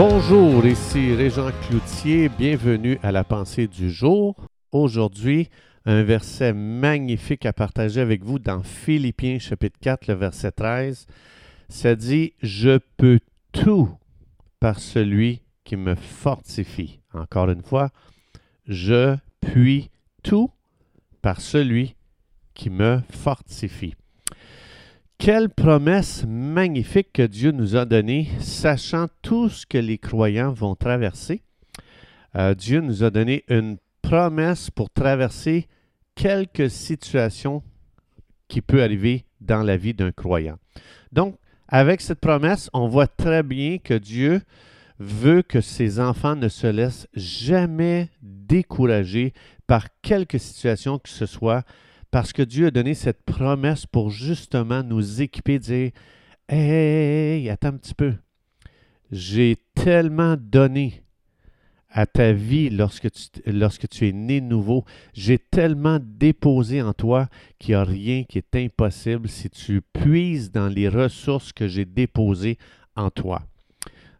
Bonjour, ici Régent Cloutier, bienvenue à la pensée du jour. Aujourd'hui, un verset magnifique à partager avec vous dans Philippiens chapitre 4, le verset 13. Ça dit, Je peux tout par celui qui me fortifie. Encore une fois, je puis tout par celui qui me fortifie. Quelle promesse magnifique que Dieu nous a donnée, sachant tout ce que les croyants vont traverser. Euh, Dieu nous a donné une promesse pour traverser quelques situations qui peuvent arriver dans la vie d'un croyant. Donc, avec cette promesse, on voit très bien que Dieu veut que ses enfants ne se laissent jamais décourager par quelque situation que ce soit parce que Dieu a donné cette promesse pour justement nous équiper, dire Hey, attends un petit peu. J'ai tellement donné à ta vie lorsque tu, es né nouveau. J'ai tellement déposé en toi qu'il n'y a rien qui est impossible si tu puises dans les ressources que j'ai déposées en toi.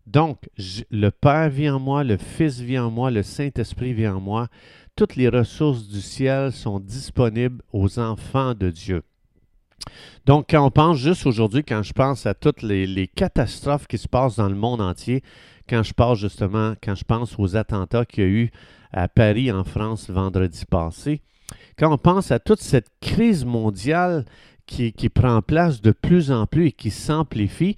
Donc, le Père vit en moi, le Fils vit en moi, le Saint-Esprit vit en moi toutes les ressources du ciel sont disponibles aux enfants de Dieu. Donc, quand on pense juste aujourd'hui, quand je pense à toutes les, catastrophes qui se passent dans le monde entier, quand je pense justement, quand je pense aux attentats qu'il y a eu à Paris, en France, vendredi passé, quand on pense à toute cette crise mondiale qui, qui prend place de plus en plus et qui s'amplifie,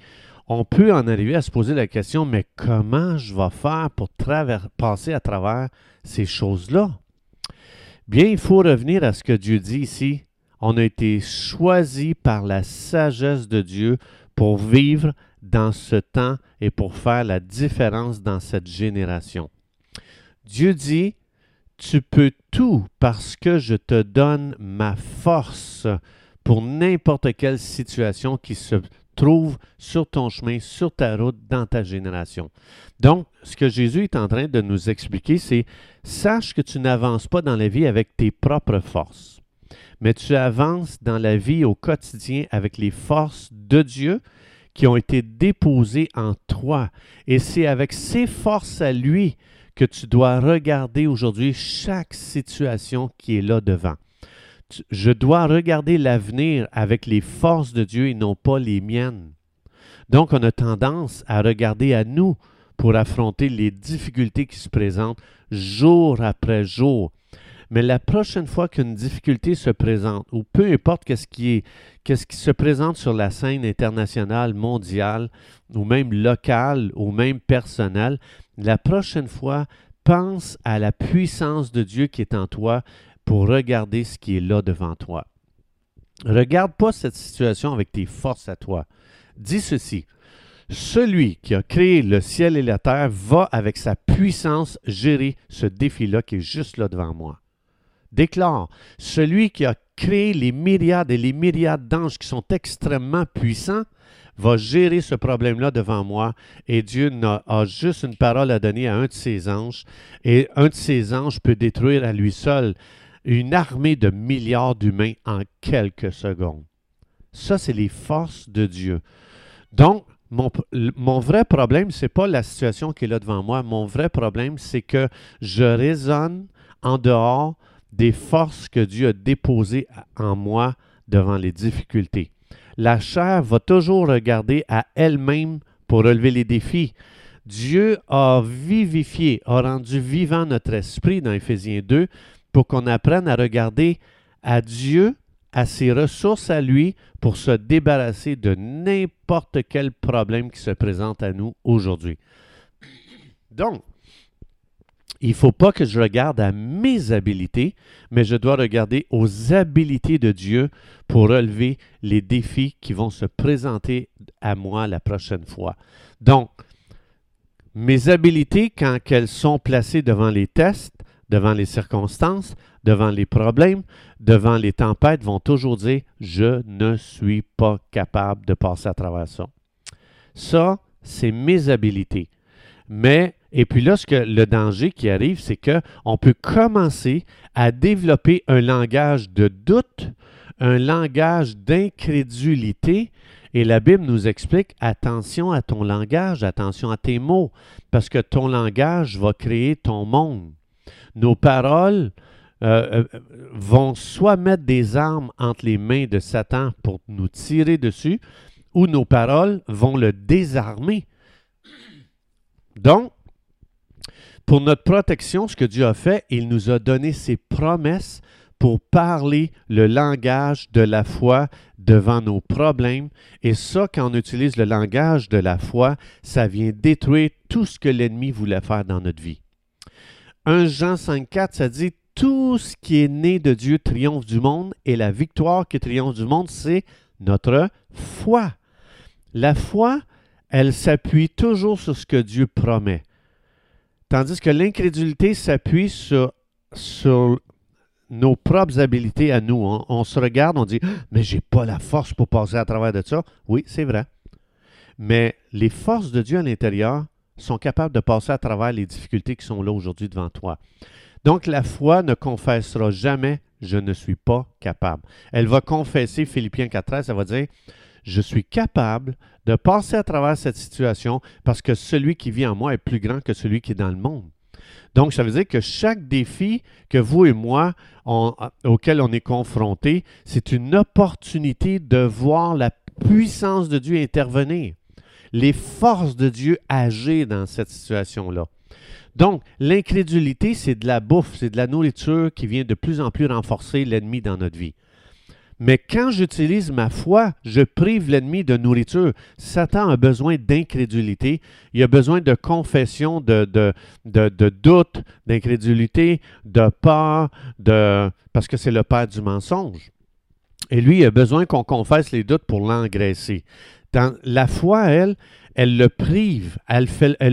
on peut en arriver à se poser la question, mais comment je vais faire pour passer à travers ces choses-là? Bien, il faut revenir à ce que Dieu dit ici. On a été choisi par la sagesse de Dieu pour vivre dans ce temps et pour faire la différence dans cette génération. Dieu dit, tu peux tout parce que je te donne ma force pour n'importe quelle situation qui se trouve sur ton chemin, sur ta route, dans ta génération. Donc, ce que Jésus est en train de nous expliquer, c'est sache que tu n'avances pas dans la vie avec tes propres forces, mais tu avances dans la vie au quotidien avec les forces de Dieu qui ont été déposées en toi. Et c'est avec ces forces à lui que tu dois regarder aujourd'hui chaque situation qui est là devant je dois regarder l'avenir avec les forces de Dieu et non pas les miennes. Donc, on a tendance à regarder à nous pour affronter les difficultés qui se présentent jour après jour. Mais la prochaine fois qu'une difficulté se présente, ou peu importe qu'est-ce qui, est, qu'est-ce qui se présente sur la scène internationale, mondiale, ou même locale, ou même personnelle, la prochaine fois, pense à la puissance de Dieu qui est en toi pour regarder ce qui est là devant toi. Regarde pas cette situation avec tes forces à toi. Dis ceci. Celui qui a créé le ciel et la terre va avec sa puissance gérer ce défi-là qui est juste là devant moi. Déclare, celui qui a créé les myriades et les myriades d'anges qui sont extrêmement puissants va gérer ce problème-là devant moi et Dieu a, juste une parole à donner à un de ses anges et un de ses anges peut détruire à lui seul une armée de milliards d'humains en quelques secondes. Ça, c'est les forces de Dieu. Donc, mon, vrai problème, ce n'est pas la situation qui est là devant moi. Mon vrai problème, c'est que je raisonne en dehors des forces que Dieu a déposées en moi devant les difficultés. La chair va toujours regarder à elle-même pour relever les défis. Dieu a vivifié, a rendu vivant notre esprit dans Éphésiens 2, pour qu'on apprenne à regarder à Dieu, à ses ressources à lui, pour se débarrasser de n'importe quel problème qui se présente à nous aujourd'hui. Donc, il ne faut pas que je regarde à mes habilités, mais je dois regarder aux habilités de Dieu pour relever les défis qui vont se présenter à moi la prochaine fois. Donc, mes habilités, quand elles sont placées devant les tests, devant les circonstances, devant les problèmes, devant les tempêtes, vont toujours dire Je ne suis pas capable de passer à travers ça. Ça, c'est mes habilités. Mais, et puis là, le danger qui arrive, c'est qu'on peut commencer à développer un langage de doute, un langage d'incrédulité, Et la Bible nous explique attention à ton langage, attention à tes mots, parce que ton langage va créer ton monde. Nos paroles euh, euh, vont soit mettre des armes entre les mains de Satan pour nous tirer dessus, ou nos paroles vont le désarmer. Donc, pour notre protection, ce que Dieu a fait, il nous a donné ses promesses pour parler le langage de la foi devant nos problèmes. Et ça, quand on utilise le langage de la foi, ça vient détruire tout ce que l'ennemi voulait faire dans notre vie. 1 Jean 5,4, ça dit Tout ce qui est né de Dieu triomphe du monde, et la victoire qui triomphe du monde, c'est notre foi. La foi, elle s'appuie toujours sur ce que Dieu promet. Tandis que l'incrédulité s'appuie sur, nos propres habiletés à nous. On, se regarde, on dit Mais j'ai pas la force pour passer à travers de ça. Oui, c'est vrai. Mais les forces de Dieu à l'intérieur sont capables de passer à travers les difficultés qui sont là aujourd'hui devant toi. Donc la foi ne confessera jamais je ne suis pas capable. Elle va confesser Philippiens 4.13, ça va dire je suis capable de passer à travers cette situation parce que celui qui vit en moi est plus grand que celui qui est dans le monde. Donc, ça veut dire que chaque défi que vous et moi, auquel on est confrontés, c'est une opportunité de voir la puissance de Dieu intervenir, les forces de Dieu agir dans cette situation-là. Donc, l'incrédulité, c'est de la bouffe, c'est de la nourriture qui vient de plus en plus renforcer l'ennemi dans notre vie. Mais quand j'utilise ma foi, je prive l'ennemi de nourriture. Satan a besoin d'incrédulité, il a besoin de confession, de, de, de, doute, d'incrédulité, de peur, de, parce que c'est le père du mensonge. Et lui, il a besoin qu'on confesse les doutes pour l'engraisser. La foi, elle, elle le prive, elle,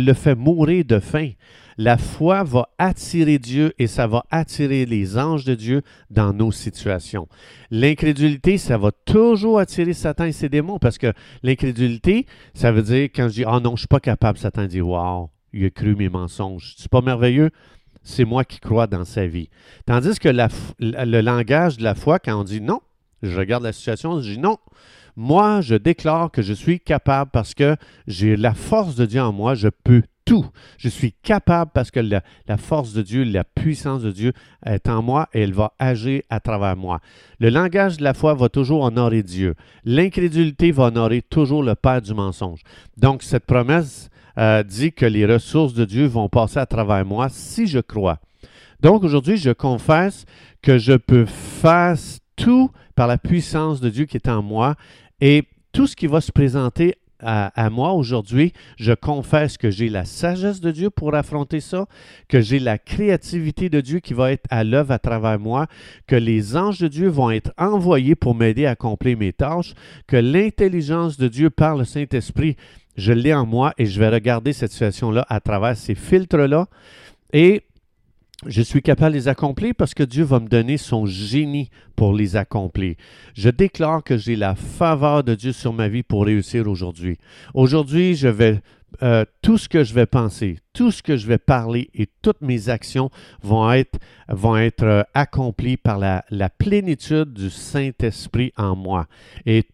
le fait mourir de faim. La foi va attirer Dieu et ça va attirer les anges de Dieu dans nos situations. L'incrédulité, ça va toujours attirer Satan et ses démons parce que l'incrédulité, ça veut dire quand je dis Ah non, je ne suis pas capable, Satan dit Wow, il a cru mes mensonges. C'est pas merveilleux? C'est moi qui crois dans sa vie. Tandis que le langage de la foi, quand on dit non, je regarde la situation, je dis non. Moi, je déclare que je suis capable parce que j'ai la force de Dieu en moi, je peux tout. Je suis capable parce que la, force de Dieu, la puissance de Dieu est en moi et elle va agir à travers moi. Le langage de la foi va toujours honorer Dieu. L'incrédulité va honorer toujours le Père du mensonge. Donc, cette promesse euh, dit que les ressources de Dieu vont passer à travers moi si je crois. Donc, aujourd'hui, je confesse que je peux faire tout par la puissance de Dieu qui est en moi et tout ce qui va se présenter à, moi aujourd'hui, je confesse que j'ai la sagesse de Dieu pour affronter ça, que j'ai la créativité de Dieu qui va être à l'œuvre à travers moi, que les anges de Dieu vont être envoyés pour m'aider à accomplir mes tâches, que l'intelligence de Dieu par le Saint-Esprit, je l'ai en moi et je vais regarder cette situation-là à travers ces filtres-là. Et je suis capable de les accomplir parce que Dieu va me donner son génie pour les accomplir. Je déclare que j'ai la faveur de Dieu sur ma vie pour réussir aujourd'hui. Aujourd'hui, je vais euh, tout ce que je vais penser, tout ce que je vais parler et toutes mes actions vont être, vont être euh, accomplies par la, la plénitude du Saint-Esprit en moi. Et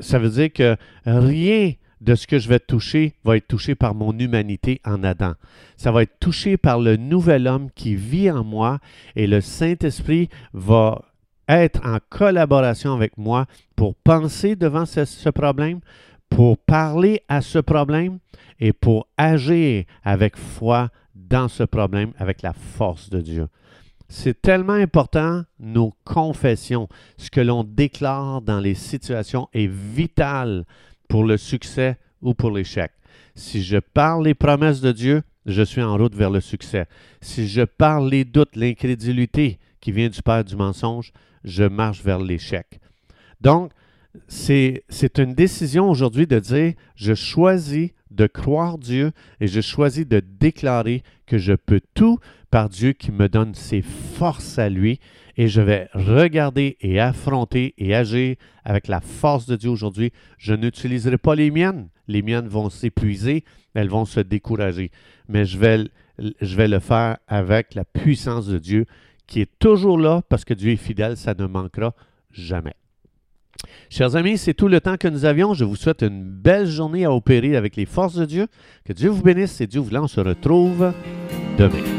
ça veut dire que rien de ce que je vais toucher va être touché par mon humanité en Adam. Ça va être touché par le nouvel homme qui vit en moi et le Saint-Esprit va être en collaboration avec moi pour penser devant ce, problème, pour parler à ce problème et pour agir avec foi dans ce problème avec la force de Dieu. C'est tellement important, nos confessions, ce que l'on déclare dans les situations est vital pour le succès ou pour l'échec. Si je parle les promesses de Dieu, je suis en route vers le succès. Si je parle les doutes, l'incrédulité qui vient du père du mensonge, je marche vers l'échec. Donc, c'est une décision aujourd'hui de dire, je choisis de croire Dieu et je choisis de déclarer que je peux tout par Dieu qui me donne ses forces à lui et je vais regarder et affronter et agir avec la force de Dieu aujourd'hui. Je n'utiliserai pas les miennes. Les miennes vont s'épuiser, elles vont se décourager. Mais je vais, le faire avec la puissance de Dieu qui est toujours là parce que Dieu est fidèle, ça ne manquera jamais. Chers amis, c'est tout le temps que nous avions. Je vous souhaite une belle journée à opérer avec les forces de Dieu. Que Dieu vous bénisse et Dieu vous On se retrouve demain.